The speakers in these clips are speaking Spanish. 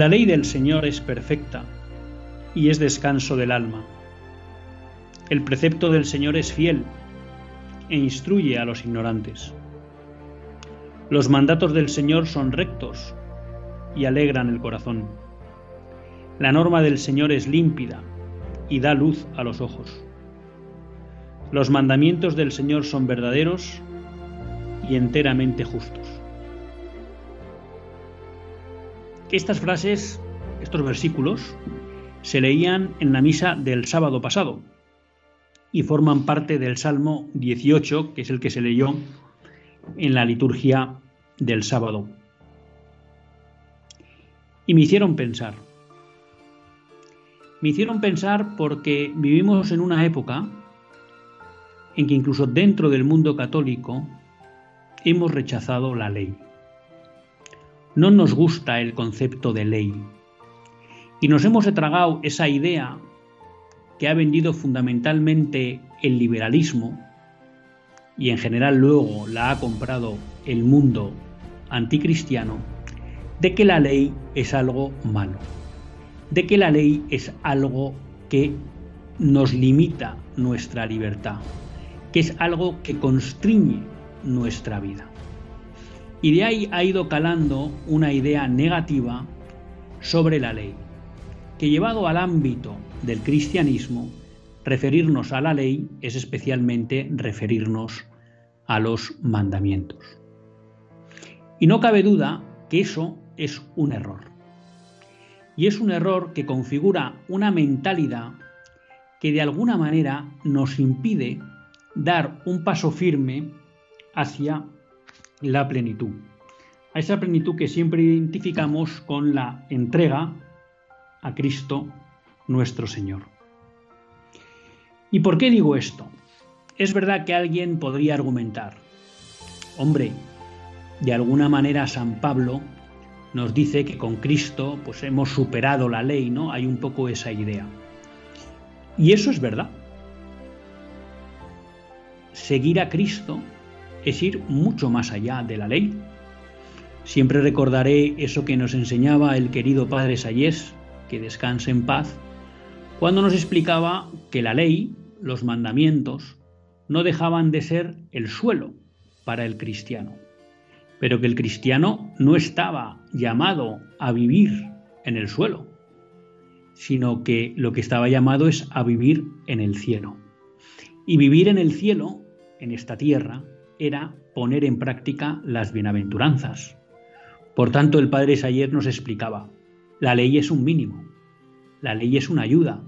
La ley del Señor es perfecta y es descanso del alma. El precepto del Señor es fiel e instruye a los ignorantes. Los mandatos del Señor son rectos y alegran el corazón. La norma del Señor es límpida y da luz a los ojos. Los mandamientos del Señor son verdaderos y enteramente justos. Estas frases, estos versículos, se leían en la misa del sábado pasado y forman parte del Salmo 18, que es el que se leyó en la liturgia del sábado. Y me hicieron pensar. Me hicieron pensar porque vivimos en una época en que incluso dentro del mundo católico hemos rechazado la ley. No nos gusta el concepto de ley. Y nos hemos tragado esa idea que ha vendido fundamentalmente el liberalismo y en general luego la ha comprado el mundo anticristiano, de que la ley es algo malo, de que la ley es algo que nos limita nuestra libertad, que es algo que constriñe nuestra vida. Y de ahí ha ido calando una idea negativa sobre la ley, que llevado al ámbito del cristianismo, referirnos a la ley es especialmente referirnos a los mandamientos. Y no cabe duda que eso es un error. Y es un error que configura una mentalidad que de alguna manera nos impide dar un paso firme hacia la plenitud. A esa plenitud que siempre identificamos con la entrega a Cristo nuestro Señor. ¿Y por qué digo esto? Es verdad que alguien podría argumentar, hombre, de alguna manera San Pablo nos dice que con Cristo pues hemos superado la ley, ¿no? Hay un poco esa idea. Y eso es verdad. Seguir a Cristo es ir mucho más allá de la ley. Siempre recordaré eso que nos enseñaba el querido Padre Sayés, que descanse en paz, cuando nos explicaba que la ley, los mandamientos, no dejaban de ser el suelo para el cristiano, pero que el cristiano no estaba llamado a vivir en el suelo, sino que lo que estaba llamado es a vivir en el cielo. Y vivir en el cielo, en esta tierra, era poner en práctica las bienaventuranzas. Por tanto, el padre Sayer nos explicaba, la ley es un mínimo, la ley es una ayuda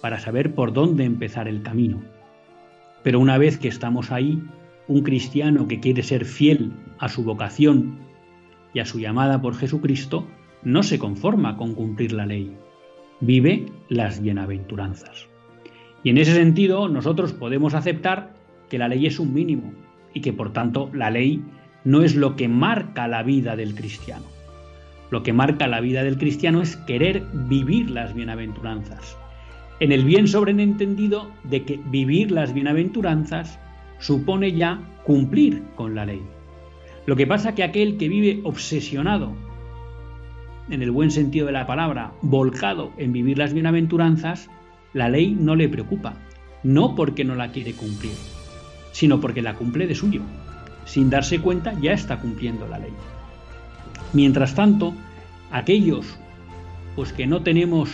para saber por dónde empezar el camino. Pero una vez que estamos ahí, un cristiano que quiere ser fiel a su vocación y a su llamada por Jesucristo, no se conforma con cumplir la ley, vive las bienaventuranzas. Y en ese sentido, nosotros podemos aceptar que la ley es un mínimo, y que por tanto la ley no es lo que marca la vida del cristiano. Lo que marca la vida del cristiano es querer vivir las bienaventuranzas, en el bien sobreentendido de que vivir las bienaventuranzas supone ya cumplir con la ley. Lo que pasa que aquel que vive obsesionado, en el buen sentido de la palabra, volcado en vivir las bienaventuranzas, la ley no le preocupa, no porque no la quiere cumplir, sino porque la cumple de suyo. Sin darse cuenta ya está cumpliendo la ley. Mientras tanto, aquellos pues que no tenemos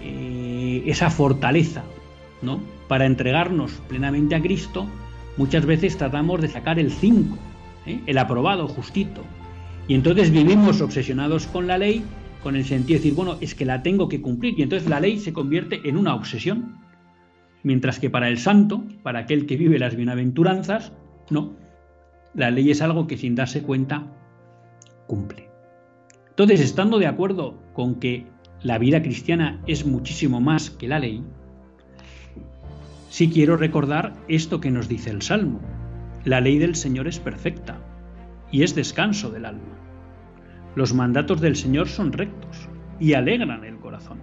eh, esa fortaleza ¿no? para entregarnos plenamente a Cristo, muchas veces tratamos de sacar el 5, ¿eh? el aprobado, justito. Y entonces vivimos obsesionados con la ley, con el sentido de decir, bueno, es que la tengo que cumplir. Y entonces la ley se convierte en una obsesión. Mientras que para el santo, para aquel que vive las bienaventuranzas, no. La ley es algo que sin darse cuenta cumple. Entonces, estando de acuerdo con que la vida cristiana es muchísimo más que la ley, sí quiero recordar esto que nos dice el Salmo. La ley del Señor es perfecta y es descanso del alma. Los mandatos del Señor son rectos y alegran el corazón.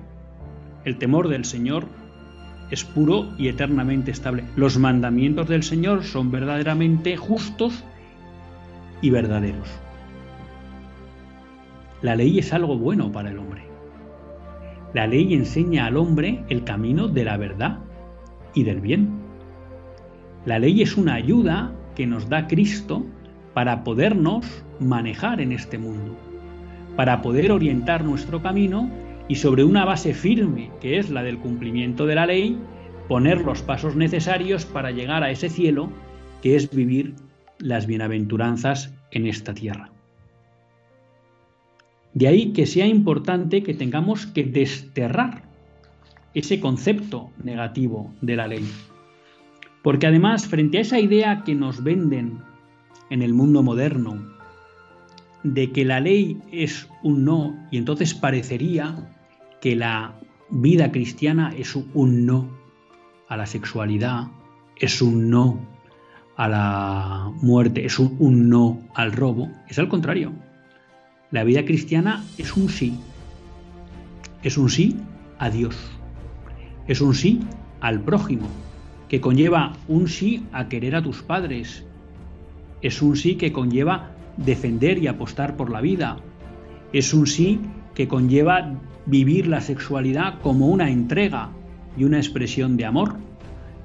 El temor del Señor es puro y eternamente estable. Los mandamientos del Señor son verdaderamente justos y verdaderos. La ley es algo bueno para el hombre. La ley enseña al hombre el camino de la verdad y del bien. La ley es una ayuda que nos da Cristo para podernos manejar en este mundo, para poder orientar nuestro camino y sobre una base firme, que es la del cumplimiento de la ley, poner los pasos necesarios para llegar a ese cielo, que es vivir las bienaventuranzas en esta tierra. De ahí que sea importante que tengamos que desterrar ese concepto negativo de la ley. Porque además, frente a esa idea que nos venden en el mundo moderno, de que la ley es un no, y entonces parecería que la vida cristiana es un no a la sexualidad, es un no a la muerte, es un, no al robo, es al contrario. La vida cristiana es un sí. Es un sí a Dios. Es un sí al prójimo, que conlleva un sí a querer a tus padres. Es un sí que conlleva defender y apostar por la vida. Es un sí que conlleva vivir la sexualidad como una entrega y una expresión de amor.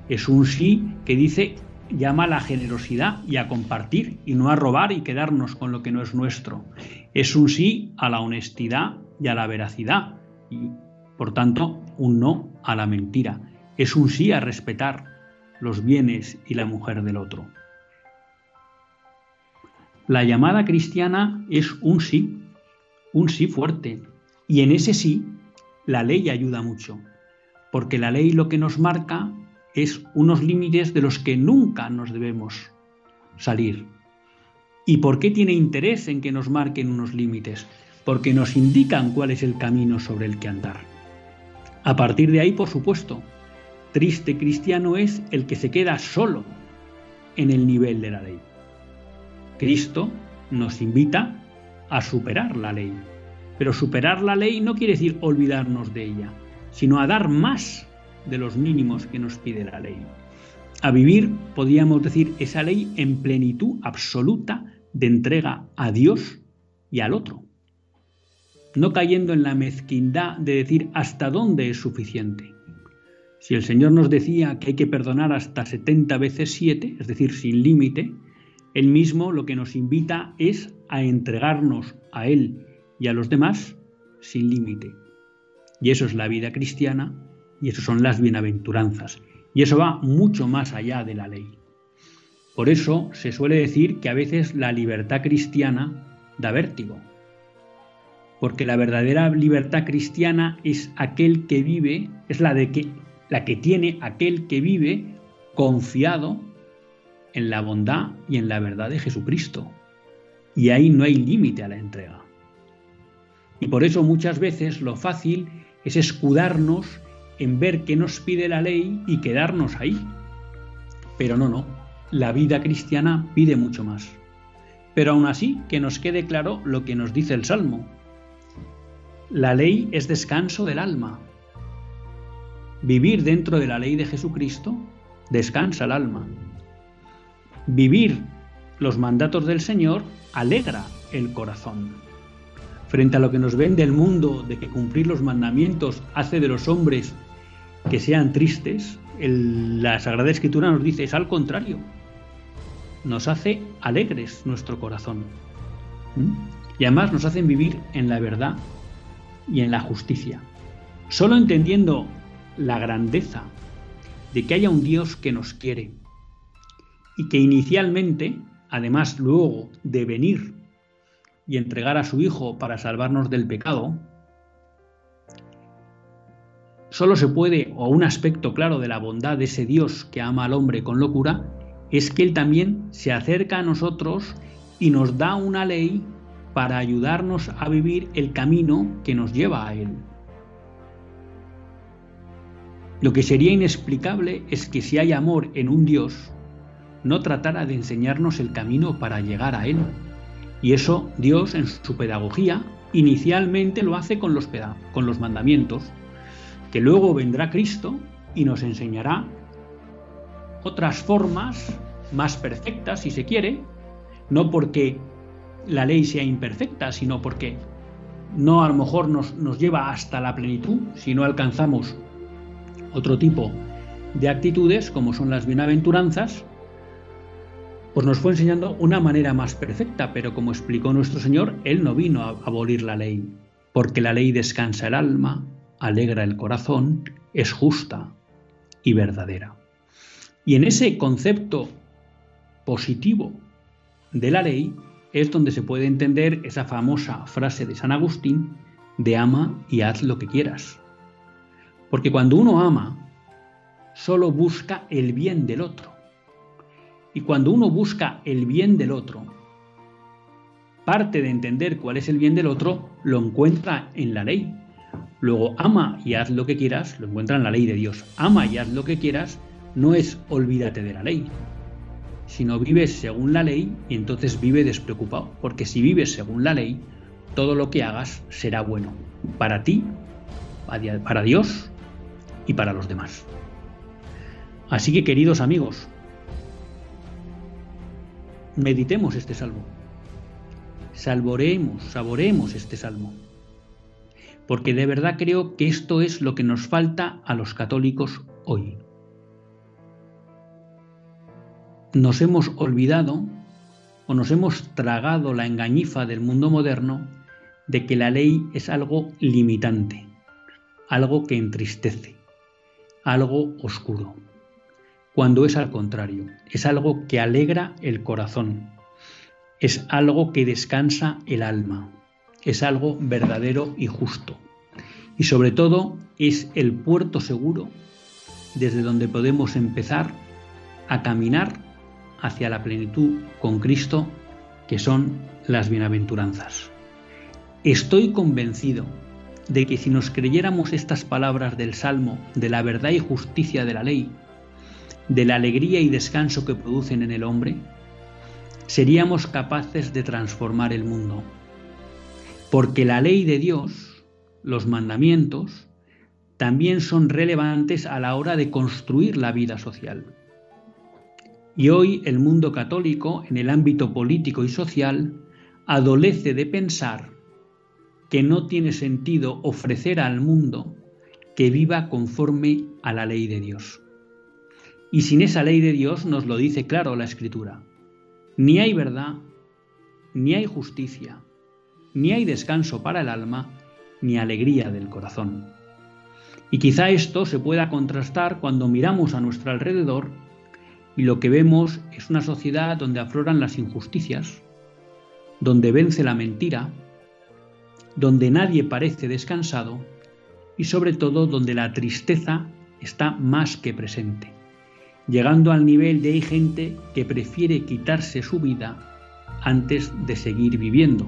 Es un sí que dice llama a la generosidad y a compartir y no a robar y quedarnos con lo que no es nuestro. Es un sí a la honestidad y a la veracidad y, por tanto, un no a la mentira. Es un sí a respetar los bienes y la mujer del otro. La llamada cristiana es un sí, un sí fuerte. Y en ese sí, la ley ayuda mucho, porque la ley lo que nos marca es unos límites de los que nunca nos debemos salir. ¿Y por qué tiene interés en que nos marquen unos límites? Porque nos indican cuál es el camino sobre el que andar. A partir de ahí, por supuesto, triste cristiano es el que se queda solo en el nivel de la ley. Cristo nos invita a superar la ley. Pero superar la ley no quiere decir olvidarnos de ella, sino a dar más de los mínimos que nos pide la ley. A vivir, podríamos decir, esa ley en plenitud absoluta de entrega a Dios y al otro. No cayendo en la mezquindad de decir hasta dónde es suficiente. Si el Señor nos decía que hay que perdonar hasta 70 veces 7, es decir, sin límite, Él mismo lo que nos invita es a entregarnos a Él y a los demás sin límite. Y eso es la vida cristiana y eso son las bienaventuranzas. Y eso va mucho más allá de la ley. Por eso se suele decir que a veces la libertad cristiana da vértigo. Porque la verdadera libertad cristiana es aquel que vive, es la de que la que tiene aquel que vive confiado en la bondad y en la verdad de Jesucristo. Y ahí no hay límite a la entrega. Y por eso muchas veces lo fácil es escudarnos en ver qué nos pide la ley y quedarnos ahí. Pero no, no, la vida cristiana pide mucho más. Pero aún así, que nos quede claro lo que nos dice el Salmo. La ley es descanso del alma. Vivir dentro de la ley de Jesucristo descansa el alma. Vivir los mandatos del Señor alegra el corazón. Frente a lo que nos vende el mundo de que cumplir los mandamientos hace de los hombres que sean tristes, la Sagrada Escritura nos dice es al contrario. Nos hace alegres nuestro corazón. Y además nos hacen vivir en la verdad y en la justicia. Solo entendiendo la grandeza de que haya un Dios que nos quiere y que inicialmente, además luego de venir y entregar a su Hijo para salvarnos del pecado, solo se puede, o un aspecto claro de la bondad de ese Dios que ama al hombre con locura, es que Él también se acerca a nosotros y nos da una ley para ayudarnos a vivir el camino que nos lleva a Él. Lo que sería inexplicable es que si hay amor en un Dios, no tratara de enseñarnos el camino para llegar a Él. Y eso Dios en su pedagogía inicialmente lo hace con los, mandamientos, que luego vendrá Cristo y nos enseñará otras formas más perfectas, si se quiere, no porque la ley sea imperfecta, sino porque no a lo mejor nos lleva hasta la plenitud si no alcanzamos otro tipo de actitudes, como son las bienaventuranzas, pues nos fue enseñando una manera más perfecta, pero como explicó nuestro Señor, Él no vino a abolir la ley, porque la ley descansa el alma, alegra el corazón, es justa y verdadera. Y en ese concepto positivo de la ley es donde se puede entender esa famosa frase de San Agustín de ama y haz lo que quieras. Porque cuando uno ama, solo busca el bien del otro. Y cuando uno busca el bien del otro, parte de entender cuál es el bien del otro lo encuentra en la ley. Luego, ama y haz lo que quieras, lo encuentra en la ley de Dios. Ama y haz lo que quieras no es olvídate de la ley, sino vives según la ley y entonces vive despreocupado. Porque si vives según la ley, todo lo que hagas será bueno para ti, para Dios y para los demás. Así que queridos amigos, meditemos este salmo, salvoreemos, saboreemos este salmo, porque de verdad creo que esto es lo que nos falta a los católicos hoy. Nos hemos olvidado o nos hemos tragado la engañifa del mundo moderno de que la ley es algo limitante, algo que entristece, algo oscuro, cuando es al contrario, es algo que alegra el corazón, es algo que descansa el alma, es algo verdadero y justo. Y sobre todo es el puerto seguro desde donde podemos empezar a caminar hacia la plenitud con Cristo, que son las bienaventuranzas. Estoy convencido de que si nos creyéramos estas palabras del Salmo, de la verdad y justicia de la ley, de la alegría y descanso que producen en el hombre, seríamos capaces de transformar el mundo. Porque la ley de Dios, los mandamientos, también son relevantes a la hora de construir la vida social. Y hoy el mundo católico, en el ámbito político y social, adolece de pensar que no tiene sentido ofrecer al mundo que viva conforme a la ley de Dios. Y sin esa ley de Dios nos lo dice claro la Escritura. Ni hay verdad, ni hay justicia, ni hay descanso para el alma, ni alegría del corazón. Y quizá esto se pueda contrastar cuando miramos a nuestro alrededor y lo que vemos es una sociedad donde afloran las injusticias, donde vence la mentira, donde nadie parece descansado y sobre todo donde la tristeza está más que presente, llegando al nivel de hay gente que prefiere quitarse su vida antes de seguir viviendo.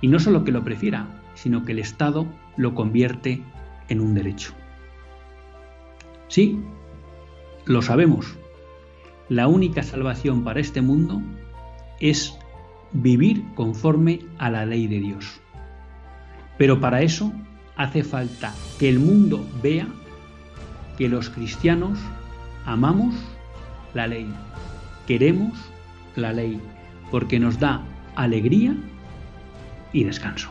Y no solo que lo prefiera, sino que el Estado lo convierte en un derecho. Sí, lo sabemos. La única salvación para este mundo es vivir conforme a la ley de Dios. Pero para eso hace falta que el mundo vea que los cristianos amamos la ley, queremos la ley, porque nos da alegría y descanso.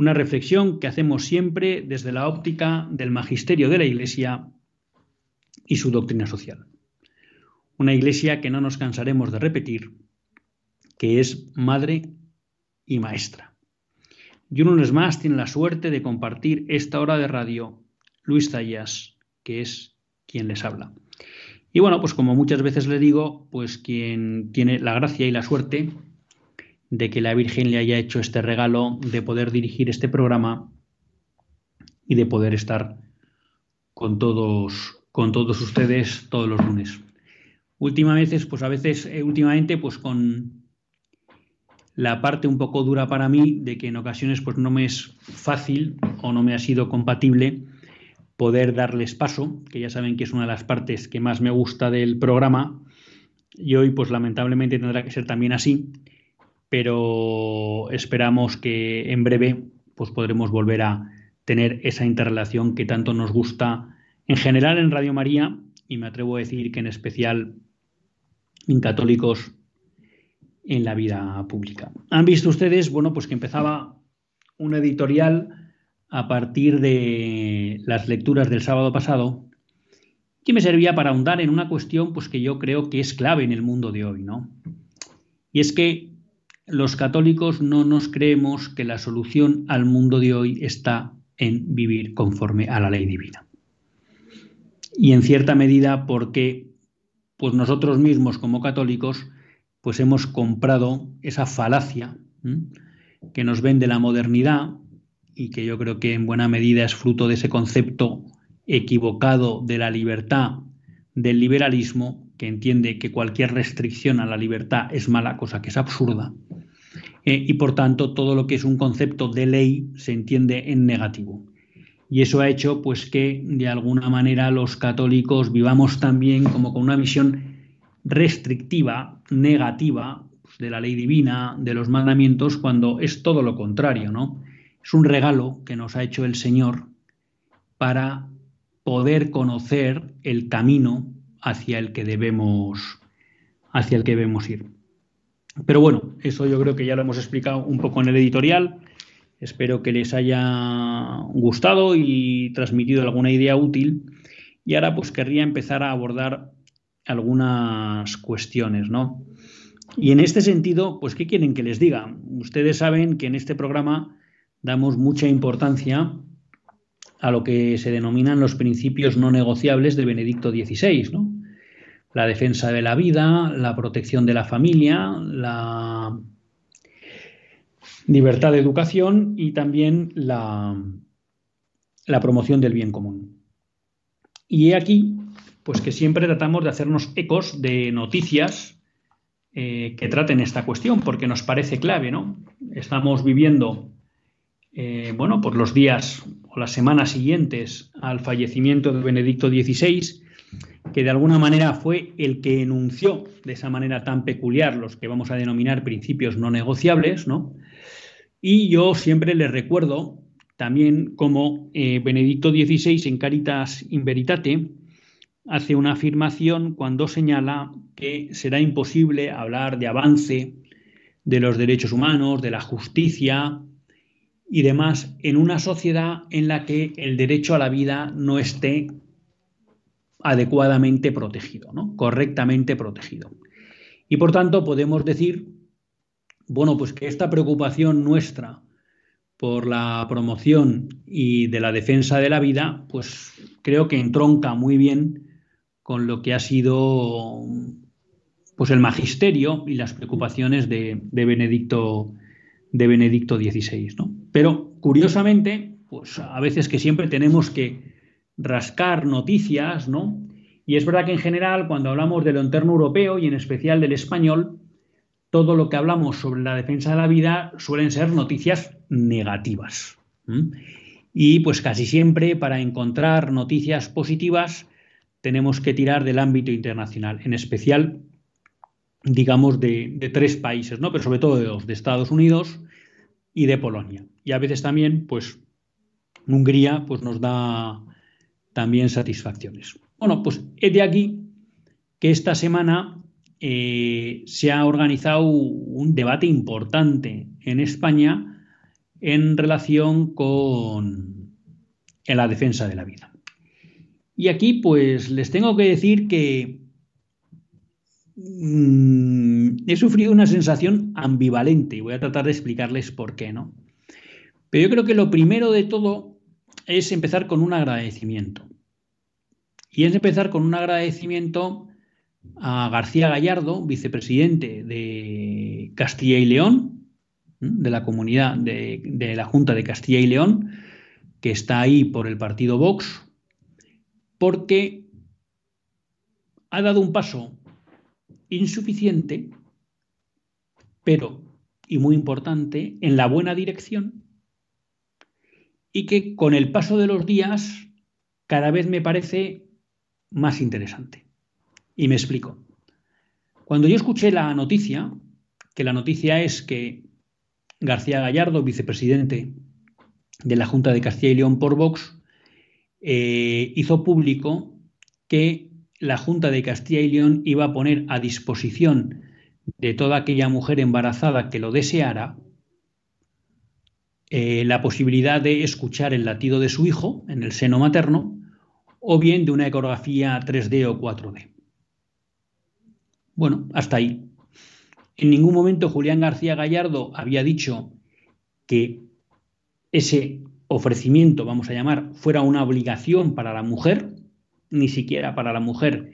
Una reflexión que hacemos siempre desde la óptica del magisterio de la Iglesia y su doctrina social. Una Iglesia que no nos cansaremos de repetir, que es madre y maestra. Y un lunes más tiene la suerte de compartir esta hora de radio Luis Zayas, que es quien les habla. Y bueno, pues como muchas veces le digo, pues quien tiene la gracia y la suerte de que la Virgen le haya hecho este regalo de poder dirigir este programa y de poder estar con todos con todos ustedes todos los lunes. Últimamente, pues a veces, eh, últimamente, pues con la parte un poco dura para mí de que en ocasiones pues no me es fácil o no me ha sido compatible poder darles paso, que ya saben que es una de las partes que más me gusta del programa, y hoy pues lamentablemente tendrá que ser también así, pero esperamos que en breve pues podremos volver a tener esa interrelación que tanto nos gusta en general en Radio María y me atrevo a decir que en especial en católicos en la vida pública. Han visto ustedes, bueno, pues que empezaba un editorial a partir de las lecturas del sábado pasado, que me servía para ahondar en una cuestión pues, que yo creo que es clave en el mundo de hoy, ¿no? Y es que los católicos no nos creemos que la solución al mundo de hoy está en vivir conforme a la ley divina. Y en cierta medida porque pues nosotros mismos como católicos pues hemos comprado esa falacia que nos vende la modernidad, y que yo creo que en buena medida es fruto de ese concepto equivocado de la libertad, del liberalismo, que entiende que cualquier restricción a la libertad es mala, cosa que es absurda, eh, y por tanto todo lo que es un concepto de ley se entiende en negativo. Y eso ha hecho pues que de alguna manera los católicos vivamos también como con una visión restrictiva, negativa pues, de la ley divina, de los mandamientos, cuando es todo lo contrario, ¿no? Es un regalo que nos ha hecho el Señor para poder conocer el camino hacia el que debemos hacia el que debemos ir. Pero bueno, eso yo creo que ya lo hemos explicado un poco en el editorial. Espero que les haya gustado y transmitido alguna idea útil. Y ahora pues querría empezar a abordar algunas cuestiones, ¿no? Y en este sentido, pues ¿qué quieren que les diga? Ustedes saben que en este programa damos mucha importancia a lo que se denominan los principios no negociables de Benedicto XVI, ¿no? La defensa de la vida, la protección de la familia, la libertad de educación y también la, promoción del bien común. Y he aquí, pues que siempre tratamos de hacernos ecos de noticias eh, que traten esta cuestión, porque nos parece clave, ¿no? Estamos viviendo eh, bueno, por los días o las semanas siguientes al fallecimiento de Benedicto XVI, que de alguna manera fue el que enunció de esa manera tan peculiar los que vamos a denominar principios no negociables, ¿no? Y yo siempre les recuerdo también como eh, Benedicto XVI en Caritas in Veritate hace una afirmación cuando señala que será imposible hablar de avance de los derechos humanos, de la justicia, y demás en una sociedad en la que el derecho a la vida no esté adecuadamente protegido, ¿no? correctamente protegido. Y por tanto podemos decir, bueno, pues que esta preocupación nuestra por la promoción y de la defensa de la vida, pues creo que entronca muy bien con lo que ha sido pues el magisterio y las preocupaciones de, de Benedicto de Benedicto XVI, ¿no? Pero curiosamente, pues a veces que siempre tenemos que rascar noticias, ¿no? Y es verdad que en general, cuando hablamos de lo interno europeo y en especial del español, todo lo que hablamos sobre la defensa de la vida suelen ser noticias negativas. Y pues casi siempre para encontrar noticias positivas tenemos que tirar del ámbito internacional, en especial, digamos, de, de tres países, ¿no? pero sobre todo de dos, de Estados Unidos y de Polonia. Y a veces también, pues, Hungría pues, nos da también satisfacciones. Bueno, pues es de aquí que esta semana eh, se ha organizado un debate importante en España en relación con la defensa de la vida. Y aquí pues les tengo que decir que mm, he sufrido una sensación ambivalente y voy a tratar de explicarles por qué, ¿no? Pero yo creo que lo primero de todo es empezar con un agradecimiento. Y es empezar con un agradecimiento a García Gallardo, vicepresidente de Castilla y León, de la comunidad de, la Junta de Castilla y León, que está ahí por el partido Vox, porque ha dado un paso insuficiente, pero, y muy importante, en la buena dirección, y que con el paso de los días cada vez me parece más interesante. Y me explico. Cuando yo escuché la noticia, que la noticia es que García Gallardo, vicepresidente de la Junta de Castilla y León por Vox, eh, hizo público que la Junta de Castilla y León iba a poner a disposición de toda aquella mujer embarazada que lo deseara eh, la posibilidad de escuchar el latido de su hijo en el seno materno o bien de una ecografía 3D o 4D. Bueno, hasta ahí. En ningún momento Julián García Gallardo había dicho que ese ofrecimiento, vamos a llamar, fuera una obligación para la mujer, ni siquiera para la mujer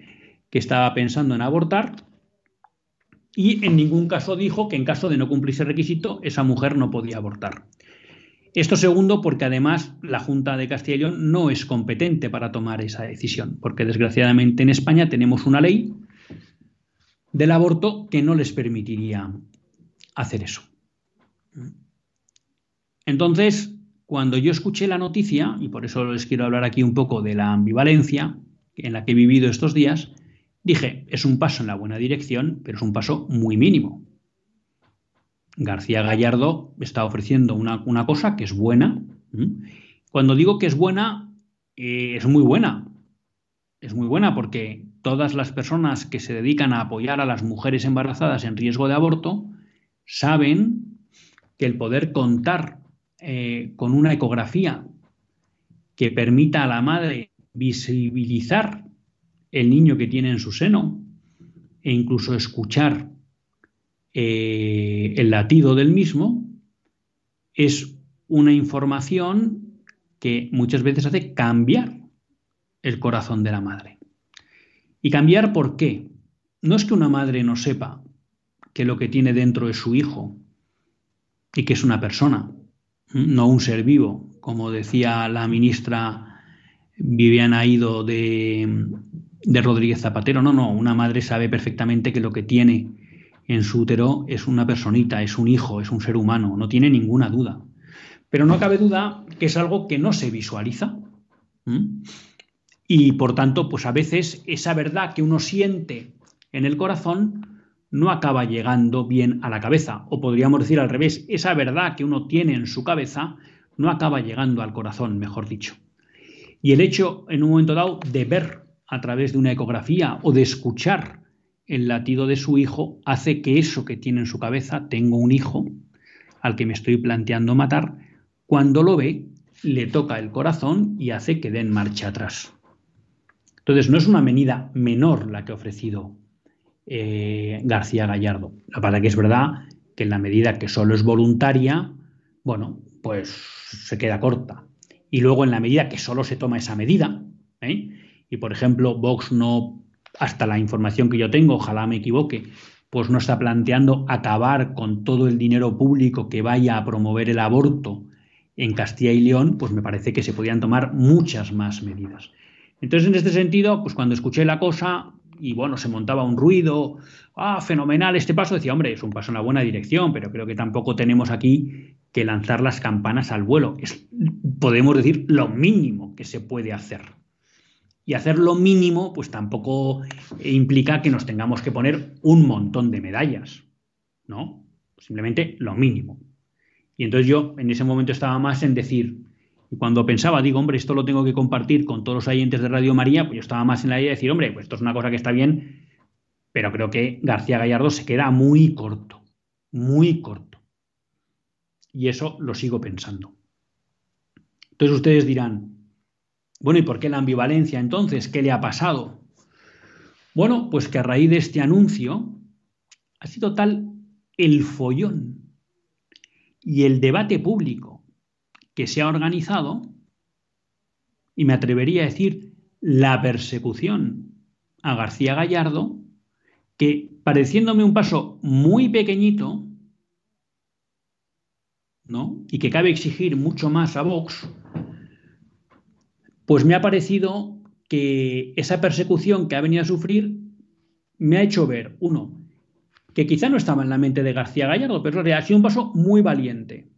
que estaba pensando en abortar, y en ningún caso dijo que en caso de no cumplirse requisito, esa mujer no podía abortar. Esto segundo, porque además la Junta de Castilla y León no es competente para tomar esa decisión, porque desgraciadamente en España tenemos una ley del aborto que no les permitiría hacer eso. Entonces, cuando yo escuché la noticia, y por eso les quiero hablar aquí un poco de la ambivalencia en la que he vivido estos días, dije, es un paso en la buena dirección, pero es un paso muy mínimo. García Gallardo está ofreciendo una, cosa que es buena. Cuando digo que es buena, eh, es muy buena. Es muy buena porque todas las personas que se dedican a apoyar a las mujeres embarazadas en riesgo de aborto saben que el poder contar eh, con una ecografía que permita a la madre visibilizar el niño que tiene en su seno e incluso escuchar eh, el latido del mismo es una información que muchas veces hace cambiar el corazón de la madre. ¿Y cambiar por qué? No es que una madre no sepa que lo que tiene dentro es su hijo y que es una persona, no un ser vivo, como decía la ministra Viviana Ido de, de Rodríguez Zapatero. No, no, una madre sabe perfectamente que lo que tiene en su útero es una personita, es un hijo, es un ser humano, no tiene ninguna duda. Pero no cabe duda que es algo que no se visualiza. Y por tanto, pues a veces esa verdad que uno siente en el corazón no acaba llegando bien a la cabeza. O podríamos decir al revés, esa verdad que uno tiene en su cabeza no acaba llegando al corazón, mejor dicho. Y el hecho, en un momento dado, de ver a través de una ecografía o de escuchar el latido de su hijo hace que eso que tiene en su cabeza, tengo un hijo al que me estoy planteando matar, cuando lo ve, le toca el corazón y hace que den marcha atrás. Entonces, no es una medida menor la que ha ofrecido eh, García Gallardo. La verdad que es verdad que en la medida que solo es voluntaria, bueno, pues se queda corta. Y luego en la medida que solo se toma esa medida, ¿eh? y por ejemplo Vox no hasta la información que yo tengo, ojalá me equivoque, pues no está planteando acabar con todo el dinero público que vaya a promover el aborto en Castilla y León, pues me parece que se podrían tomar muchas más medidas. Entonces, en este sentido, pues cuando escuché la cosa y bueno, se montaba un ruido, ah, fenomenal este paso, decía, hombre, es un paso en la buena dirección, pero creo que tampoco tenemos aquí que lanzar las campanas al vuelo. Es, podemos decir, lo mínimo que se puede hacer. Y hacer lo mínimo, pues tampoco implica que nos tengamos que poner un montón de medallas, ¿no? Simplemente lo mínimo. Y entonces yo en ese momento estaba más en decir, y cuando pensaba, digo, hombre, esto lo tengo que compartir con todos los oyentes de Radio María, pues yo estaba más en la idea de decir, hombre, pues esto es una cosa que está bien, pero creo que García Gallardo se queda muy corto, muy corto. Y eso lo sigo pensando. Entonces ustedes dirán, bueno, ¿y por qué la ambivalencia entonces? ¿Qué le ha pasado? Bueno, pues que a raíz de este anuncio ha sido tal el follón y el debate público que se ha organizado, y me atrevería a decir la persecución a García Gallardo, que pareciéndome un paso muy pequeñito, ¿no? Y que cabe exigir mucho más a Vox, pues me ha parecido que esa persecución que ha venido a sufrir me ha hecho ver, uno, que quizá no estaba en la mente de García Gallardo, pero ha sido un paso muy valiente,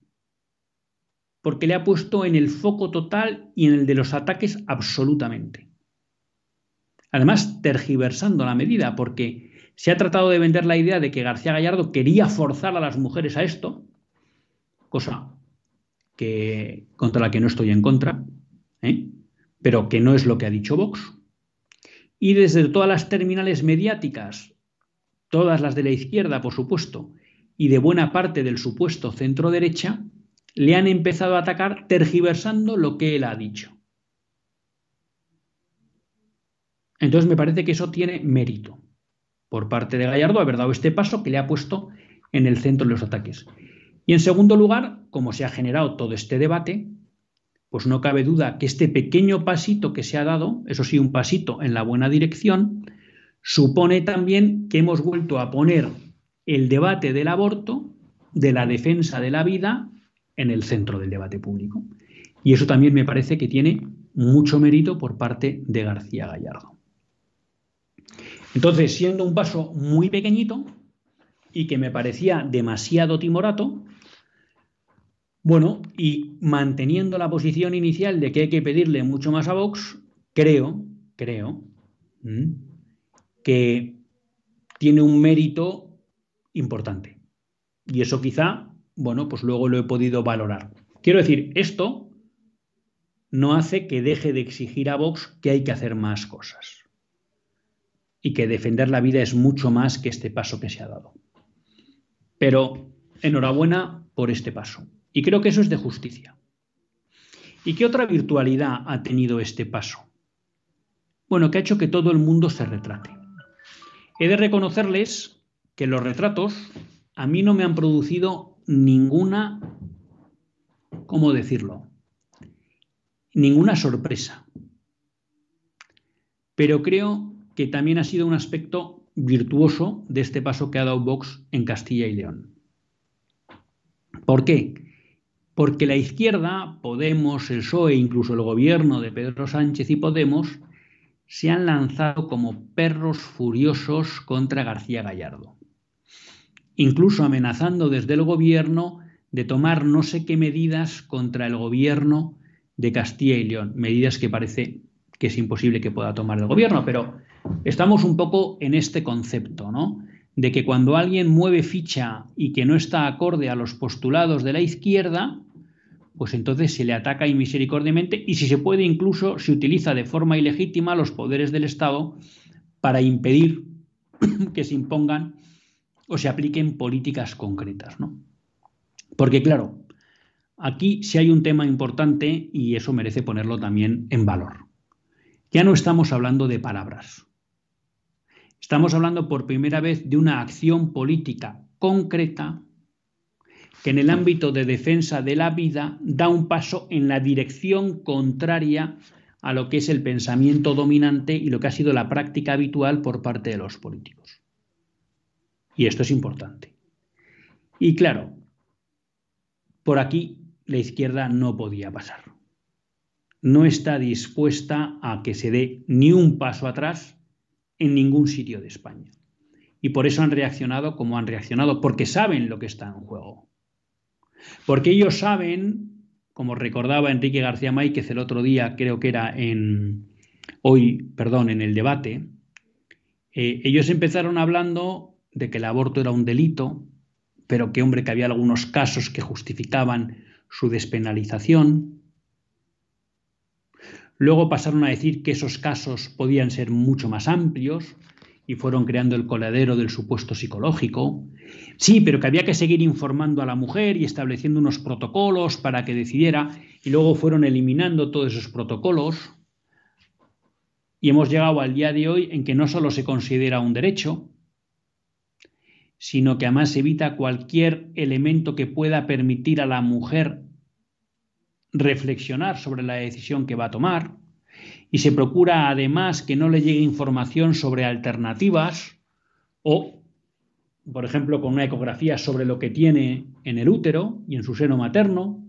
porque le ha puesto en el foco total y en el de los ataques absolutamente. Además, tergiversando la medida, porque se ha tratado de vender la idea de que García Gallardo quería forzar a las mujeres a esto, cosa que, contra la que no estoy en contra, ¿eh? Pero que no es lo que ha dicho Vox. Y desde todas las terminales mediáticas, todas las de la izquierda, por supuesto, y de buena parte del supuesto centro derecha, le han empezado a atacar tergiversando lo que él ha dicho. Entonces me parece que eso tiene mérito por parte de Gallardo haber dado este paso que le ha puesto en el centro de los ataques. Y en segundo lugar, como se ha generado todo este debate, pues no cabe duda que este pequeño pasito que se ha dado, eso sí, un pasito en la buena dirección, supone también que hemos vuelto a poner el debate del aborto, de la defensa de la vida, en el centro del debate público. Y eso también me parece que tiene mucho mérito por parte de García Gallardo. Entonces, siendo un paso muy pequeñito y que me parecía demasiado timorato, bueno, y manteniendo la posición inicial de que hay que pedirle mucho más a Vox, creo, creo, que tiene un mérito importante. Y eso quizá bueno, pues luego lo he podido valorar. Quiero decir, esto no hace que deje de exigir a Vox que hay que hacer más cosas y que defender la vida es mucho más que este paso que se ha dado. Pero enhorabuena por este paso. Y creo que eso es de justicia. ¿Y qué otra virtualidad ha tenido este paso? Bueno, que ha hecho que todo el mundo se retrate. He de reconocerles que los retratos a mí no me han producido ninguna, ¿cómo decirlo? Ninguna sorpresa. Pero creo que también ha sido un aspecto virtuoso de este paso que ha dado Vox en Castilla y León. ¿Por qué? Porque la izquierda, Podemos, el PSOE, incluso el gobierno de Pedro Sánchez y Podemos, se han lanzado como perros furiosos contra García Gallardo incluso amenazando desde el gobierno de tomar no sé qué medidas contra el gobierno de Castilla y León, medidas que parece que es imposible que pueda tomar el gobierno, pero estamos un poco en este concepto, ¿no? De que cuando alguien mueve ficha y que no está acorde a los postulados de la izquierda, pues entonces se le ataca inmisericordiamente y si se puede incluso se utiliza de forma ilegítima los poderes del Estado para impedir que se impongan o se apliquen políticas concretas, ¿no? Porque claro, aquí sí hay un tema importante y eso merece ponerlo también en valor. Ya no estamos hablando de palabras. Estamos hablando por primera vez de una acción política concreta que en el ámbito de defensa de la vida da un paso en la dirección contraria a lo que es el pensamiento dominante y lo que ha sido la práctica habitual por parte de los políticos. Y esto es importante. Y claro, por aquí la izquierda no podía pasar. No está dispuesta a que se dé ni un paso atrás en ningún sitio de España. Y por eso han reaccionado como han reaccionado, porque saben lo que está en juego. Porque ellos saben, como recordaba Enrique García Máquez el otro día, creo que era en hoy, perdón, en el debate, eh, ellos empezaron hablando de que el aborto era un delito, pero que hombre que había algunos casos que justificaban su despenalización. Luego pasaron a decir que esos casos podían ser mucho más amplios y fueron creando el coladero del supuesto psicológico. Sí, pero que había que seguir informando a la mujer y estableciendo unos protocolos para que decidiera y luego fueron eliminando todos esos protocolos. Y hemos llegado al día de hoy en que no solo se considera un derecho, sino que además evita cualquier elemento que pueda permitir a la mujer reflexionar sobre la decisión que va a tomar y se procura además que no le llegue información sobre alternativas o, por ejemplo, con una ecografía sobre lo que tiene en el útero y en su seno materno.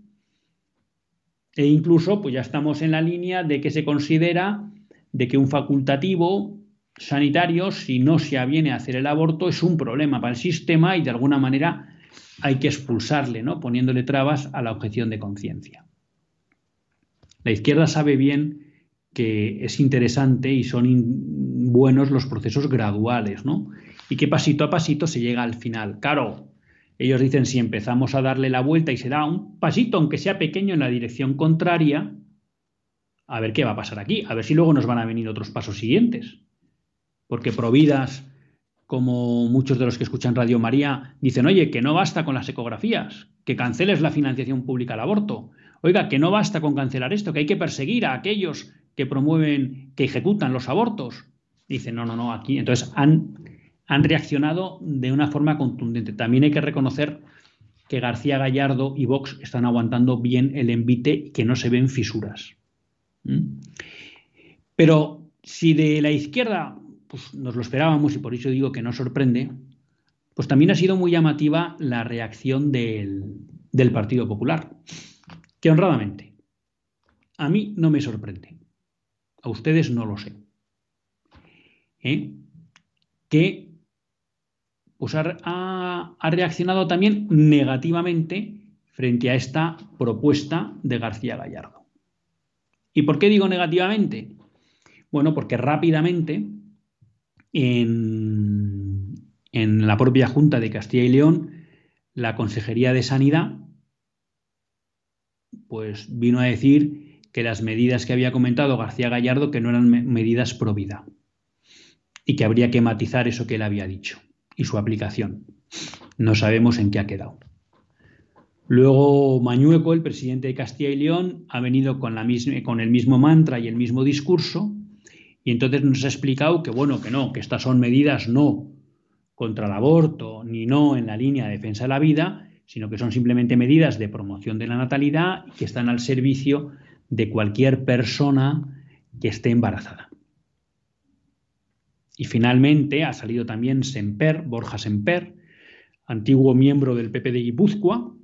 E incluso, pues ya estamos en la línea de que se considera de que un facultativo sanitario, si no se aviene a hacer el aborto, es un problema para el sistema y de alguna manera hay que expulsarle, ¿no? poniéndole trabas a la objeción de conciencia. La izquierda sabe bien que es interesante y son buenos los procesos graduales, ¿no? Y que pasito a pasito se llega al final. Claro, ellos dicen si empezamos a darle la vuelta y se da un pasito, aunque sea pequeño, en la dirección contraria, a ver qué va a pasar aquí, a ver si luego nos van a venir otros pasos siguientes. Porque providas, como muchos de los que escuchan Radio María, dicen, oye, que no basta con las ecografías, que canceles la financiación pública al aborto, Oiga, que no basta con cancelar esto, que hay que perseguir a aquellos que promueven, que ejecutan los abortos. Dicen, no, no, no, aquí. Entonces han, han reaccionado de una forma contundente. También hay que reconocer que García Gallardo y Vox están aguantando bien el envite y que no se ven fisuras. ¿Mm? Pero si de la izquierda pues, nos lo esperábamos y por eso digo que no sorprende, pues también ha sido muy llamativa la reacción del, del Partido Popular que honradamente a mí no me sorprende, a ustedes no lo sé, ¿eh? que pues ha, reaccionado también negativamente frente a esta propuesta de García Gallardo. ¿Y por qué digo negativamente? Bueno, porque rápidamente en, en la propia Junta de Castilla y León, la Consejería de Sanidad pues vino a decir que las medidas que había comentado García Gallardo que no eran medidas pro vida y que habría que matizar eso que él había dicho y su aplicación. No sabemos en qué ha quedado. Luego Mañueco, el presidente de Castilla y León, ha venido con, la misma, con el mismo mantra y el mismo discurso y entonces nos ha explicado que bueno, que no, que estas son medidas no contra el aborto ni no en la línea de defensa de la vida, sino que son simplemente medidas de promoción de la natalidad que están al servicio de cualquier persona que esté embarazada. Y finalmente ha salido también Semper, Borja Semper, antiguo miembro del PP de Guipúzcoa.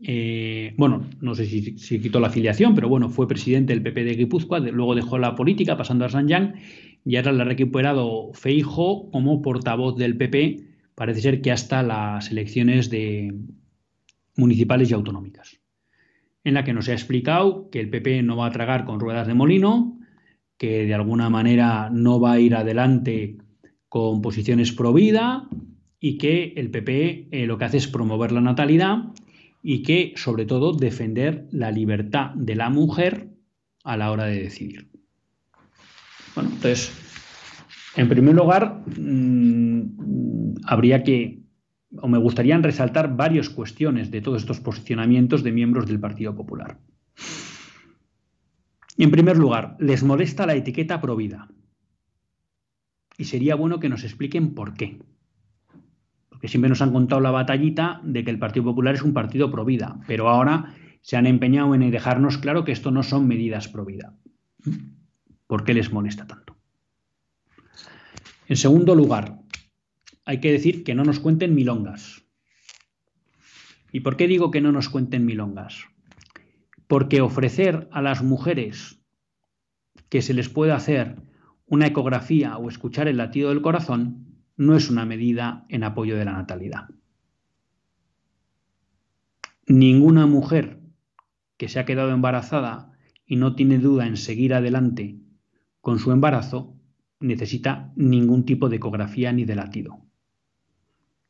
Eh, bueno, no sé si, quitó la afiliación, pero bueno, fue presidente del PP de Guipúzcoa, luego dejó la política pasando a San Yang y ahora le ha recuperado Feijo como portavoz del PP parece ser que hasta las elecciones de municipales y autonómicas, en la que nos ha explicado que el PP no va a tragar con ruedas de molino, que de alguna manera no va a ir adelante con posiciones pro vida y que el PP eh, lo que hace es promover la natalidad y que sobre todo defender la libertad de la mujer a la hora de decidir. Bueno, entonces en primer lugar, mm, habría que, o me gustaría resaltar varias cuestiones de todos estos posicionamientos de miembros del Partido Popular. En primer lugar, les molesta la etiqueta provida. Y sería bueno que nos expliquen por qué. Porque siempre nos han contado la batallita de que el Partido Popular es un partido provida, pero ahora se han empeñado en dejarnos claro que esto no son medidas provida. ¿Por qué les molesta tanto? En segundo lugar, hay que decir que no nos cuenten milongas. ¿Y por qué digo que no nos cuenten milongas? Porque ofrecer a las mujeres que se les pueda hacer una ecografía o escuchar el latido del corazón no es una medida en apoyo de la natalidad. ninguna mujer que se ha quedado embarazada y no tiene duda en seguir adelante con su embarazo necesita ningún tipo de ecografía ni de latido.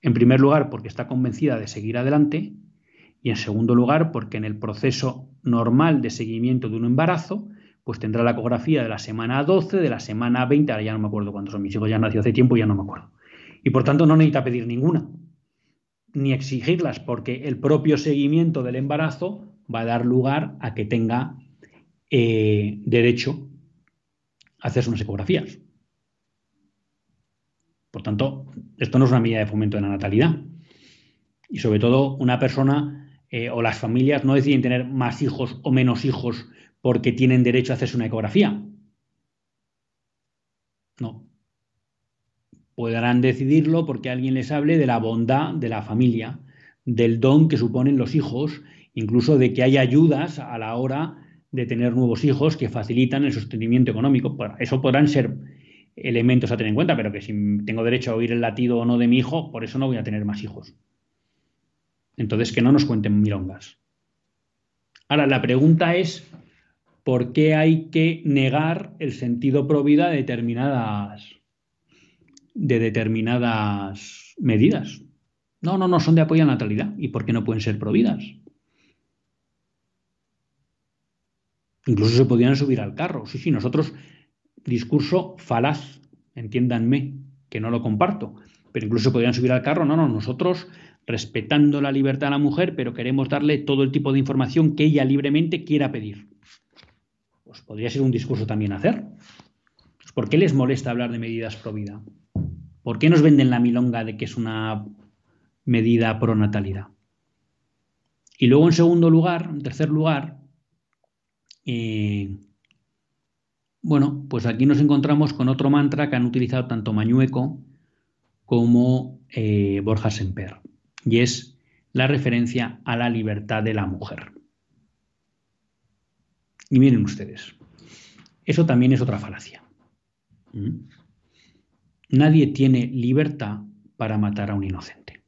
En primer lugar, porque está convencida de seguir adelante y en segundo lugar, porque en el proceso normal de seguimiento de un embarazo, pues tendrá la ecografía de la semana 12, de la semana 20, ahora ya no me acuerdo cuántos son mis hijos, ya nació hace tiempo ya no me acuerdo. Y por tanto no necesita pedir ninguna, ni exigirlas, porque el propio seguimiento del embarazo va a dar lugar a que tenga eh, derecho a hacerse unas ecografías. Por tanto, esto no es una medida de fomento de la natalidad. Y sobre todo, una persona eh, o las familias no deciden tener más hijos o menos hijos porque tienen derecho a hacerse una ecografía. No. Podrán decidirlo porque alguien les hable de la bondad de la familia, del don que suponen los hijos, incluso de que hay ayudas a la hora de tener nuevos hijos que facilitan el sostenimiento económico. Eso podrán ser elementos a tener en cuenta, pero que si tengo derecho a oír el latido o no de mi hijo, por eso no voy a tener más hijos. Entonces, que no nos cuenten milongas. Ahora, la pregunta es, ¿por qué hay que negar el sentido pro vida de determinadas, de determinadas medidas? No, no, no son de apoyo a la natalidad. ¿Y por qué no pueden ser providas? Incluso se podrían subir al carro. Sí, sí, nosotros discurso falaz, entiéndanme, que no lo comparto, pero incluso podrían subir al carro, no, no, nosotros respetando la libertad de la mujer, pero queremos darle todo el tipo de información que ella libremente quiera pedir. Pues podría ser un discurso también hacer. Pues, ¿Por qué les molesta hablar de medidas pro vida? ¿Por qué nos venden la milonga de que es una medida pro natalidad? Y luego, en segundo lugar, en tercer lugar, eh, bueno, pues aquí nos encontramos con otro mantra que han utilizado tanto Mañueco como eh, Borja Semper, y es la referencia a la libertad de la mujer. Y miren ustedes, eso también es otra falacia. ¿Mm? Nadie tiene libertad para matar a un inocente.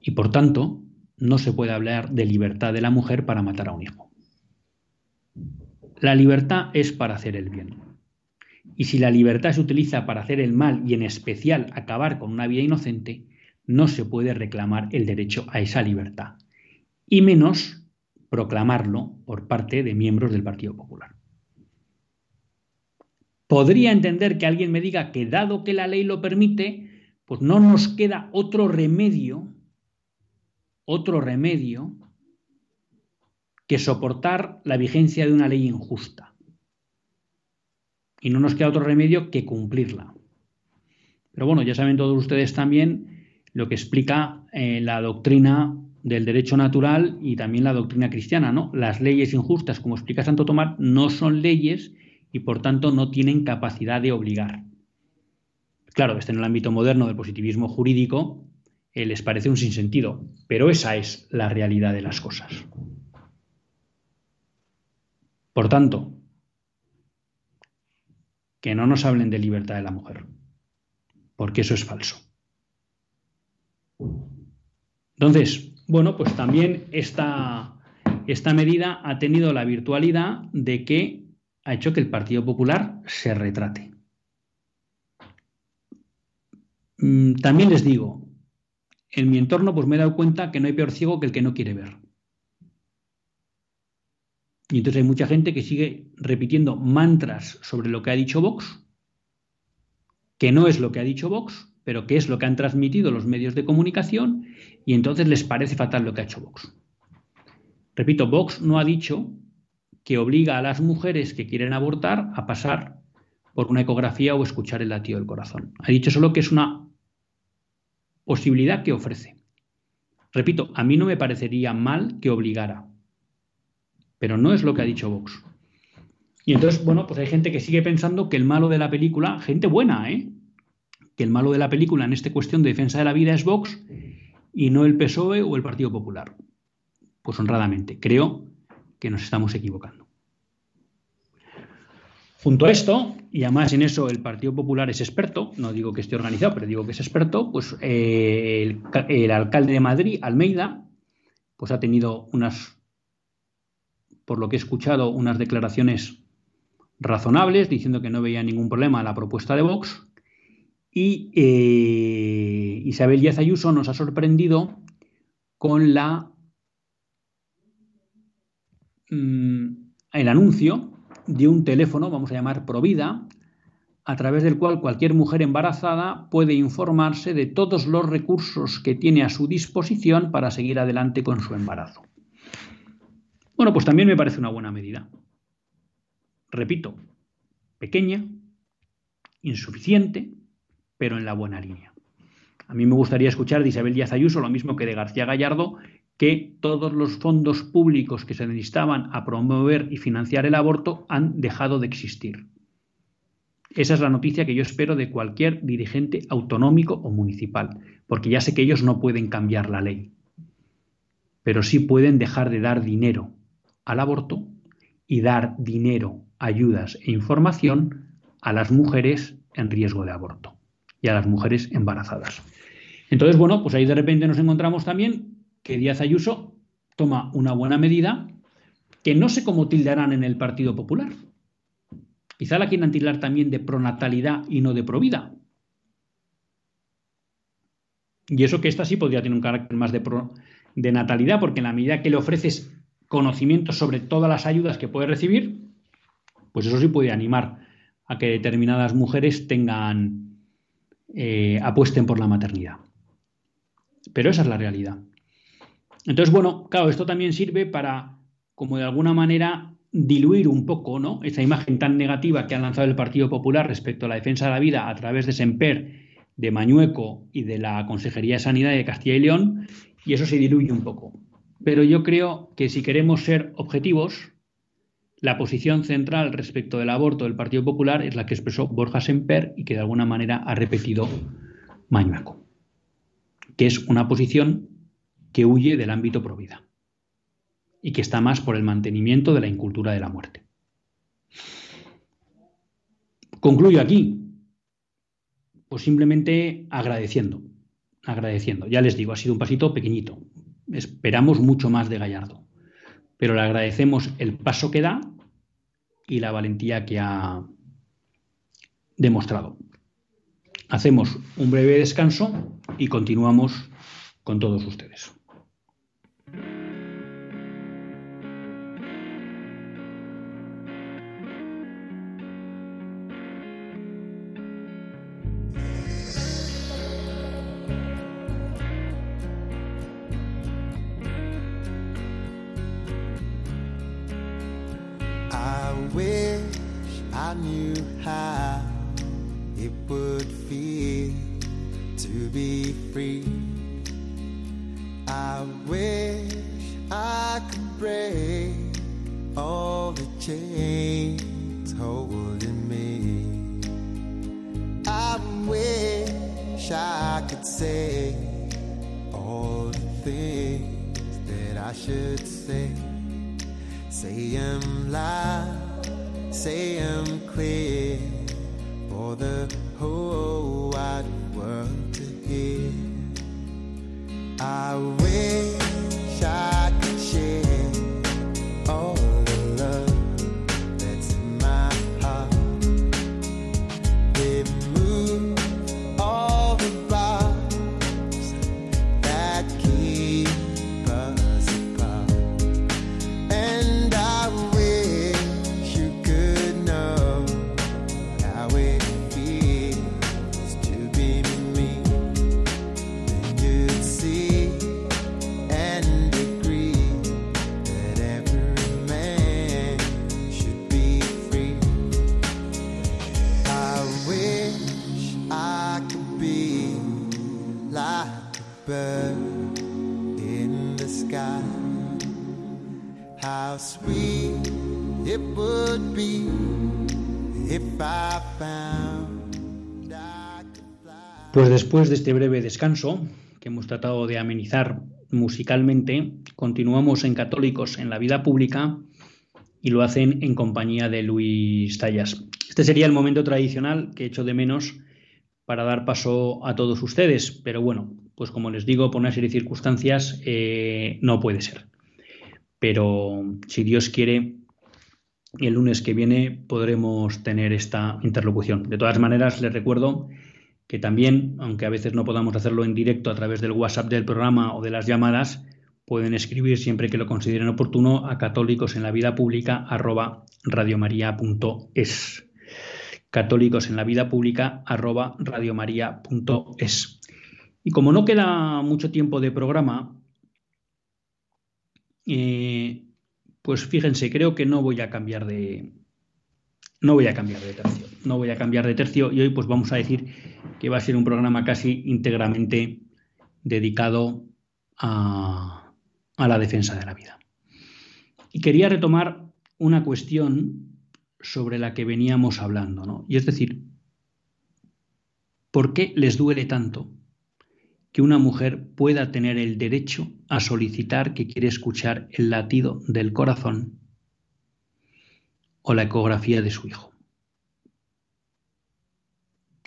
Y por tanto, no se puede hablar de libertad de la mujer para matar a un hijo. La libertad es para hacer el bien. Y si la libertad se utiliza para hacer el mal y en especial acabar con una vida inocente, no se puede reclamar el derecho a esa libertad. Y menos proclamarlo por parte de miembros del Partido Popular. Podría entender que alguien me diga que dado que la ley lo permite, pues no nos queda otro remedio, otro remedio que soportar la vigencia de una ley injusta. Y no nos queda otro remedio que cumplirla. Pero bueno, ya saben todos ustedes también lo que explica eh, la doctrina del derecho natural y también la doctrina cristiana, ¿no? Las leyes injustas, como explica Santo Tomás, no son leyes y por tanto no tienen capacidad de obligar. Claro, este en el ámbito moderno del positivismo jurídico eh, les parece un sinsentido, pero esa es la realidad de las cosas. Por tanto, que no nos hablen de libertad de la mujer, porque eso es falso. Entonces, bueno, pues también esta, esta medida ha tenido la virtualidad de que ha hecho que el Partido Popular se retrate. Mm, también les digo, en mi entorno pues me he dado cuenta que no hay peor ciego que el que no quiere ver. Y entonces hay mucha gente que sigue repitiendo mantras sobre lo que ha dicho Vox, que no es lo que ha dicho Vox, pero que es lo que han transmitido los medios de comunicación, y entonces les parece fatal lo que ha hecho Vox. Repito, Vox no ha dicho que obliga a las mujeres que quieren abortar a pasar por una ecografía o escuchar el latido del corazón. Ha dicho solo que es una posibilidad que ofrece. Repito, a mí no me parecería mal que obligara, pero no es lo que ha dicho Vox. Y entonces, bueno, pues hay gente que sigue pensando que el malo de la película, gente buena, ¿eh? Que el malo de la película en esta cuestión de defensa de la vida es Vox y no el PSOE o el Partido Popular. Pues honradamente, creo que nos estamos equivocando. Junto a esto, y además en eso el Partido Popular es experto, no digo que esté organizado, pero digo que es experto, pues eh, el, el, alcalde de Madrid, Almeida, pues ha tenido unas, por lo que he escuchado, unas declaraciones razonables, diciendo que no veía ningún problema la propuesta de Vox. Y eh, Isabel Díaz Ayuso nos ha sorprendido con mm, el anuncio de un teléfono, vamos a llamar Provida, a través del cual cualquier mujer embarazada puede informarse de todos los recursos que tiene a su disposición para seguir adelante con su embarazo. Bueno, pues también me parece una buena medida. Repito, pequeña, insuficiente, pero en la buena línea. A mí me gustaría escuchar de Isabel Díaz Ayuso lo mismo que de García Gallardo, que todos los fondos públicos que se necesitaban a promover y financiar el aborto han dejado de existir. Esa es la noticia que yo espero de cualquier dirigente autonómico o municipal, porque ya sé que ellos no pueden cambiar la ley, pero sí pueden dejar de dar dinero al aborto y dar dinero, ayudas e información a las mujeres en riesgo de aborto y a las mujeres embarazadas. Entonces, bueno, pues ahí de repente nos encontramos también que Díaz Ayuso toma una buena medida que no sé cómo tildarán en el Partido Popular. Quizá la quieran tildar también de pronatalidad y no de provida. Y eso que esta sí podría tener un carácter más de, de natalidad, porque en la medida que le ofreces conocimiento sobre todas las ayudas que puede recibir, pues eso sí puede animar a que determinadas mujeres tengan, eh, apuesten por la maternidad. Pero esa es la realidad. Entonces, bueno, claro, esto también sirve para, como de alguna manera, diluir un poco ¿no? esa imagen tan negativa que ha lanzado el Partido Popular respecto a la defensa de la vida a través de Semper, de Mañueco y de la Consejería de Sanidad de Castilla y León, y eso se diluye un poco. Pero yo creo que si queremos ser objetivos, la posición central respecto del aborto del Partido Popular es la que expresó Borja Semper y que de alguna manera ha repetido Mañueco, que es una posición que huye del ámbito provida y que está más por el mantenimiento de la incultura de la muerte. Concluyo aquí, pues simplemente agradeciendo, agradeciendo. Ya les digo, ha sido un pasito pequeñito, Esperamos mucho más de Gallardo, pero le agradecemos el paso que da y la valentía que ha demostrado. Hacemos un breve descanso y continuamos con todos ustedes. I could say all the things that I should say. Say them loud, say them clear for the whole wide world to hear. I wish. Pues después de este breve descanso, que hemos tratado de amenizar musicalmente, continuamos en Católicos en la vida pública y lo hacen en compañía de Luis Tallas. Este sería el momento tradicional que echo de menos para dar paso a todos ustedes, pero bueno, pues como les digo, por una serie de circunstancias eh, no puede ser. Pero si Dios quiere, el lunes que viene podremos tener esta interlocución. De todas maneras, les recuerdo que también, aunque a veces no podamos hacerlo en directo a través del WhatsApp del programa o de las llamadas, pueden escribir siempre que lo consideren oportuno a católicos en la vida pública arroba radiomaria.es católicos en la vida pública arroba radiomaria.es y como no queda mucho tiempo de programa eh, pues fíjense creo que no voy a cambiar de no voy a cambiar de tercio no voy a cambiar de tercio y hoy pues vamos a decir que va a ser un programa casi íntegramente dedicado a a la defensa de la vida. Y quería retomar una cuestión sobre la que veníamos hablando, ¿no? Y es decir, ¿por qué les duele tanto que una mujer pueda tener el derecho a solicitar que quiere escuchar el latido del corazón o la ecografía de su hijo?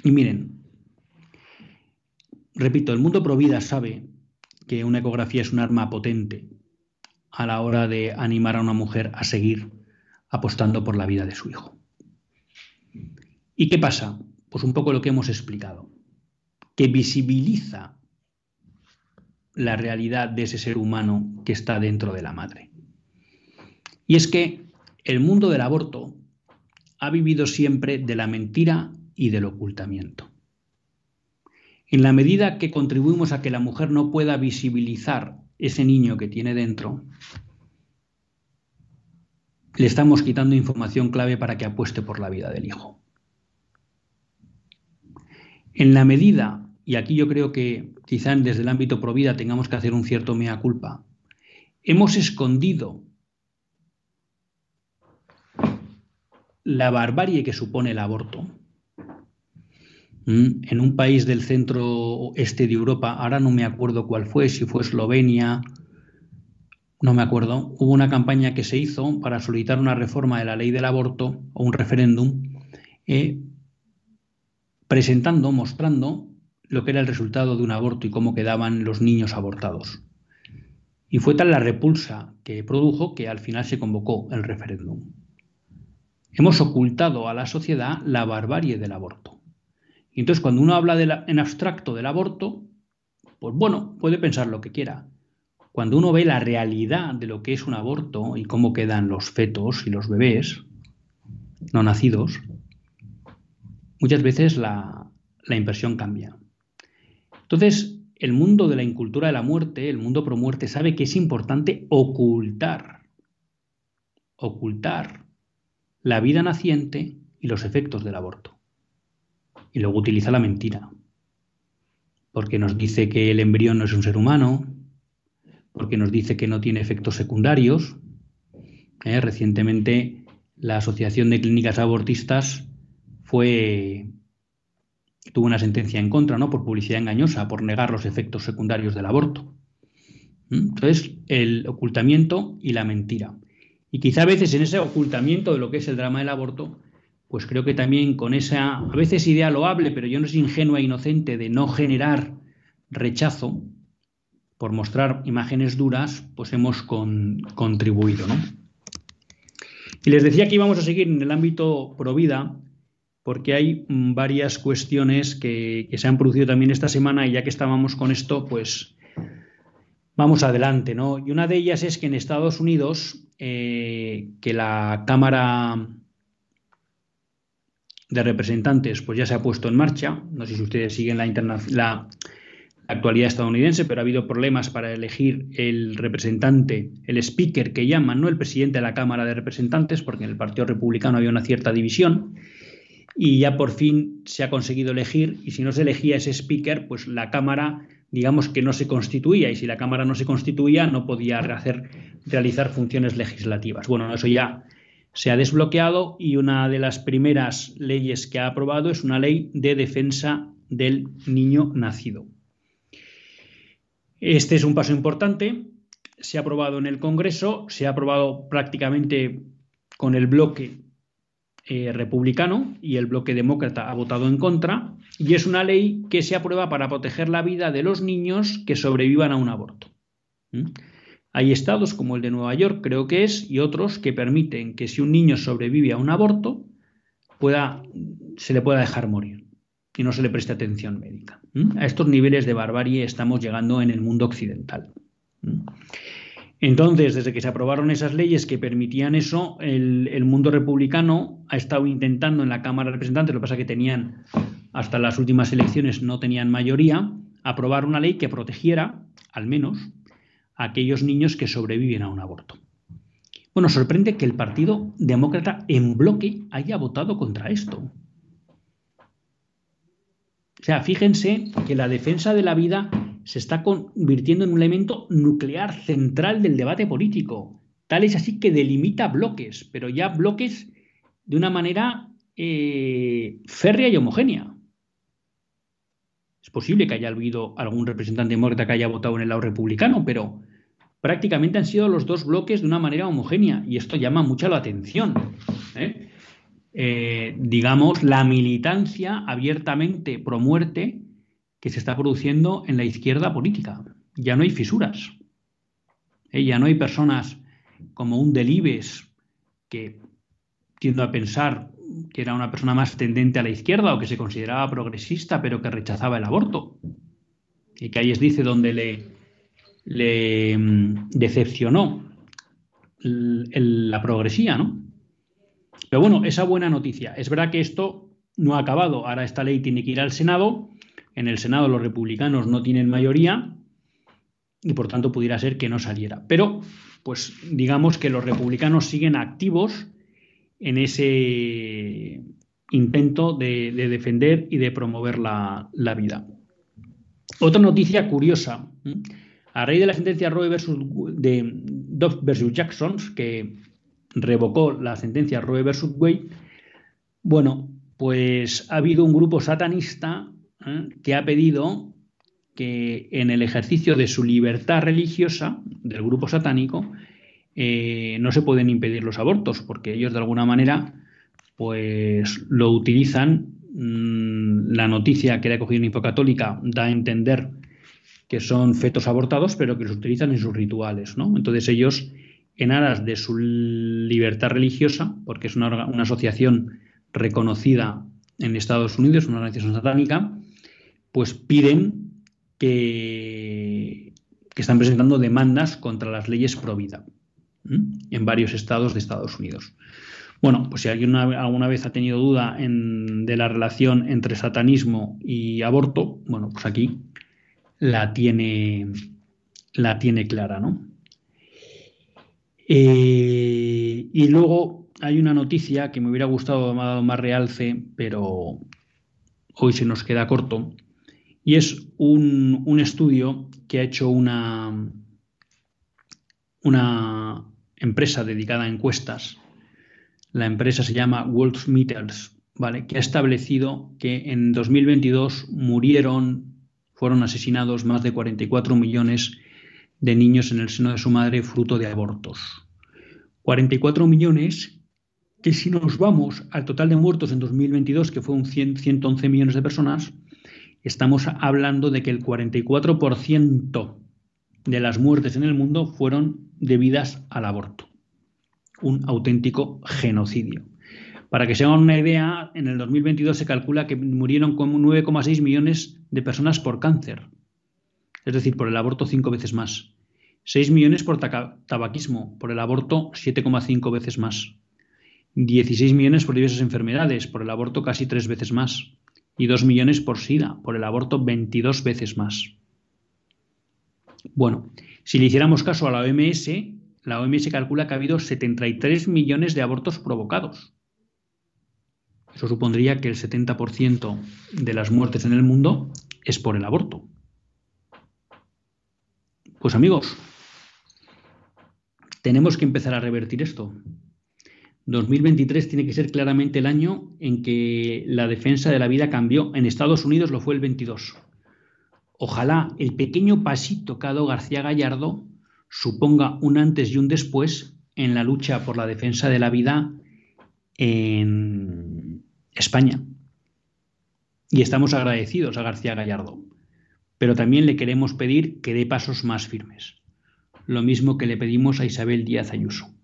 Y miren, repito, el mundo provida sabe que una ecografía es un arma potente a la hora de animar a una mujer a seguir apostando por la vida de su hijo. ¿Y qué pasa? Pues un poco lo que hemos explicado, que visibiliza la realidad de ese ser humano que está dentro de la madre. Y es que el mundo del aborto ha vivido siempre de la mentira y del ocultamiento. En la medida que contribuimos a que la mujer no pueda visibilizar ese niño que tiene dentro, le estamos quitando información clave para que apueste por la vida del hijo. En la medida, y aquí yo creo que quizá desde el ámbito provida tengamos que hacer un cierto mea culpa, hemos escondido la barbarie que supone el aborto en un país del centro este de Europa, ahora no me acuerdo cuál fue, si fue Eslovenia, no me acuerdo, hubo una campaña que se hizo para solicitar una reforma de la ley del aborto o un referéndum, eh, presentando, mostrando lo que era el resultado de un aborto y cómo quedaban los niños abortados. Y fue tal la repulsa que produjo que al final se convocó el referéndum. Hemos ocultado a la sociedad la barbarie del aborto. Y entonces cuando uno habla en abstracto del aborto, pues bueno, puede pensar lo que quiera. Cuando uno ve la realidad de lo que es un aborto y cómo quedan los fetos y los bebés no nacidos, muchas veces la, la impresión cambia. Entonces, el mundo de la incultura de la muerte, el mundo pro muerte, sabe que es importante ocultar, ocultar la vida naciente y los efectos del aborto y luego utiliza la mentira. Porque nos dice que el embrión no es un ser humano, porque nos dice que no tiene efectos secundarios. ¿eh? Recientemente la Asociación de Clínicas Abortistas fue tuvo una sentencia en contra, ¿no? Por publicidad engañosa, por negar los efectos secundarios del aborto. ¿Mm? Entonces, el ocultamiento y la mentira. Y quizá a veces en ese ocultamiento de lo que es el drama del aborto pues creo que también con esa, a veces idea loable, pero yo no soy ingenua e inocente de no generar rechazo por mostrar imágenes duras, pues hemos contribuido, ¿no? Y les decía que íbamos a seguir en el ámbito pro vida, porque hay mm, varias cuestiones que, se han producido también esta semana y ya que estábamos con esto, pues vamos adelante, ¿no? Y una de ellas es que en Estados Unidos, eh, que la Cámara de representantes pues ya se ha puesto en marcha. No sé si ustedes siguen la, la actualidad estadounidense, pero ha habido problemas para elegir el representante, el speaker que llaman, no el presidente de la Cámara de Representantes, porque en el Partido Republicano había una cierta división. Y ya por fin se ha conseguido elegir, y si no se elegía ese speaker, pues la Cámara, digamos que no se constituía, y si la Cámara no se constituía, no podía hacer, realizar funciones legislativas. Bueno, eso ya se ha desbloqueado y una de las primeras leyes que ha aprobado es una ley de defensa del niño nacido. Este es un paso importante, se ha aprobado en el Congreso, se ha aprobado prácticamente con el bloque eh, republicano y el bloque demócrata ha votado en contra y es una ley que se aprueba para proteger la vida de los niños que sobrevivan a un aborto. ¿Mm? Hay estados como el de Nueva York, creo que es, y otros que permiten que si un niño sobrevive a un aborto, pueda, se le pueda dejar morir y no se le preste atención médica. A estos niveles de barbarie estamos llegando en el mundo occidental. Entonces, desde que se aprobaron esas leyes que permitían eso, el, mundo republicano ha estado intentando en la Cámara de Representantes, lo que pasa que tenían, hasta las últimas elecciones no tenían mayoría, aprobar una ley que protegiera, al menos, a aquellos niños que sobreviven a un aborto. Bueno, sorprende que el Partido Demócrata en bloque haya votado contra esto. O sea, fíjense que la defensa de la vida se está convirtiendo en un elemento nuclear central del debate político. Tal es así que delimita bloques, pero ya bloques de una manera eh, férrea y homogénea. Es posible que haya habido algún representante demócrata que haya votado en el lado republicano, pero prácticamente han sido los dos bloques de una manera homogénea y esto llama mucho la atención. ¿eh? Eh, digamos, la militancia abiertamente pro muerte que se está produciendo en la izquierda política. Ya no hay fisuras. ¿eh? Ya no hay personas como un Delibes, que tiendo a pensar que era una persona más tendente a la izquierda o que se consideraba progresista, pero que rechazaba el aborto. Y que ahí es dice donde le, mm, decepcionó la progresía, ¿no? Pero bueno, esa buena noticia. Es verdad que esto no ha acabado. Ahora esta ley tiene que ir al Senado. En el Senado los republicanos no tienen mayoría y por tanto pudiera ser que no saliera. Pero, pues digamos que los republicanos siguen activos en ese intento de, defender y de promover la, vida. Otra noticia curiosa. A raíz de la sentencia Roe versus, de Dobbs versus Jackson, que revocó la sentencia Roe versus Wade, bueno, pues ha habido un grupo satanista. Que ha pedido que en el ejercicio de su libertad religiosa, del grupo satánico, eh, no se pueden impedir los abortos, porque ellos de alguna manera pues lo utilizan. Mm, la noticia que ha cogido una católica da a entender que son fetos abortados, pero que los utilizan en sus rituales, ¿no? Entonces ellos en aras de su libertad religiosa, porque es una, asociación reconocida en Estados Unidos, una organización satánica, pues piden que, están presentando demandas contra las leyes pro vida en varios estados de Estados Unidos. Bueno, pues si alguien alguna vez ha tenido duda de la relación entre satanismo y aborto, bueno, pues aquí la tiene, la tiene clara, ¿no? Eh, y luego hay una noticia que me hubiera gustado me ha dado más realce, pero hoy se nos queda corto, y es un, estudio que ha hecho una, una empresa dedicada a encuestas. La empresa se llama Meters, ¿vale? que ha establecido que en 2022 murieron, fueron asesinados más de 44 millones de niños en el seno de su madre fruto de abortos. 44 millones que si nos vamos al total de muertos en 2022, que fue un 111 millones de personas, estamos hablando de que el 44% de las muertes en el mundo fueron debidas al aborto. Un auténtico genocidio. Para que se hagan una idea, en el 2022 se calcula que murieron como 9,6 millones de personas por cáncer, es decir, por el aborto cinco veces más. 6 millones por tabaquismo, por el aborto 7,5 veces más. 16 millones por diversas enfermedades, por el aborto casi tres veces más. Y 2 millones por SIDA, por el aborto 22 veces más. Bueno, si le hiciéramos caso a la OMS, la OMS calcula que ha habido 73 millones de abortos provocados. Eso supondría que el 70% de las muertes en el mundo es por el aborto. Pues amigos, tenemos que empezar a revertir esto. 2023 tiene que ser claramente el año en que la defensa de la vida cambió. En Estados Unidos lo fue el 22. Ojalá el pequeño pasito que ha dado García Gallardo suponga un antes y un después en la lucha por la defensa de la vida en España. Y estamos agradecidos a García Gallardo, pero también le queremos pedir que dé pasos más firmes, lo mismo que le pedimos a Isabel Díaz Ayuso.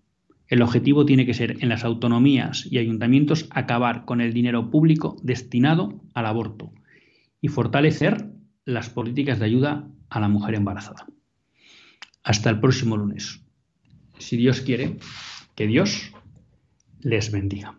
El objetivo tiene que ser en las autonomías y ayuntamientos acabar con el dinero público destinado al aborto y fortalecer las políticas de ayuda a la mujer embarazada. Hasta el próximo lunes. Si Dios quiere, que Dios les bendiga.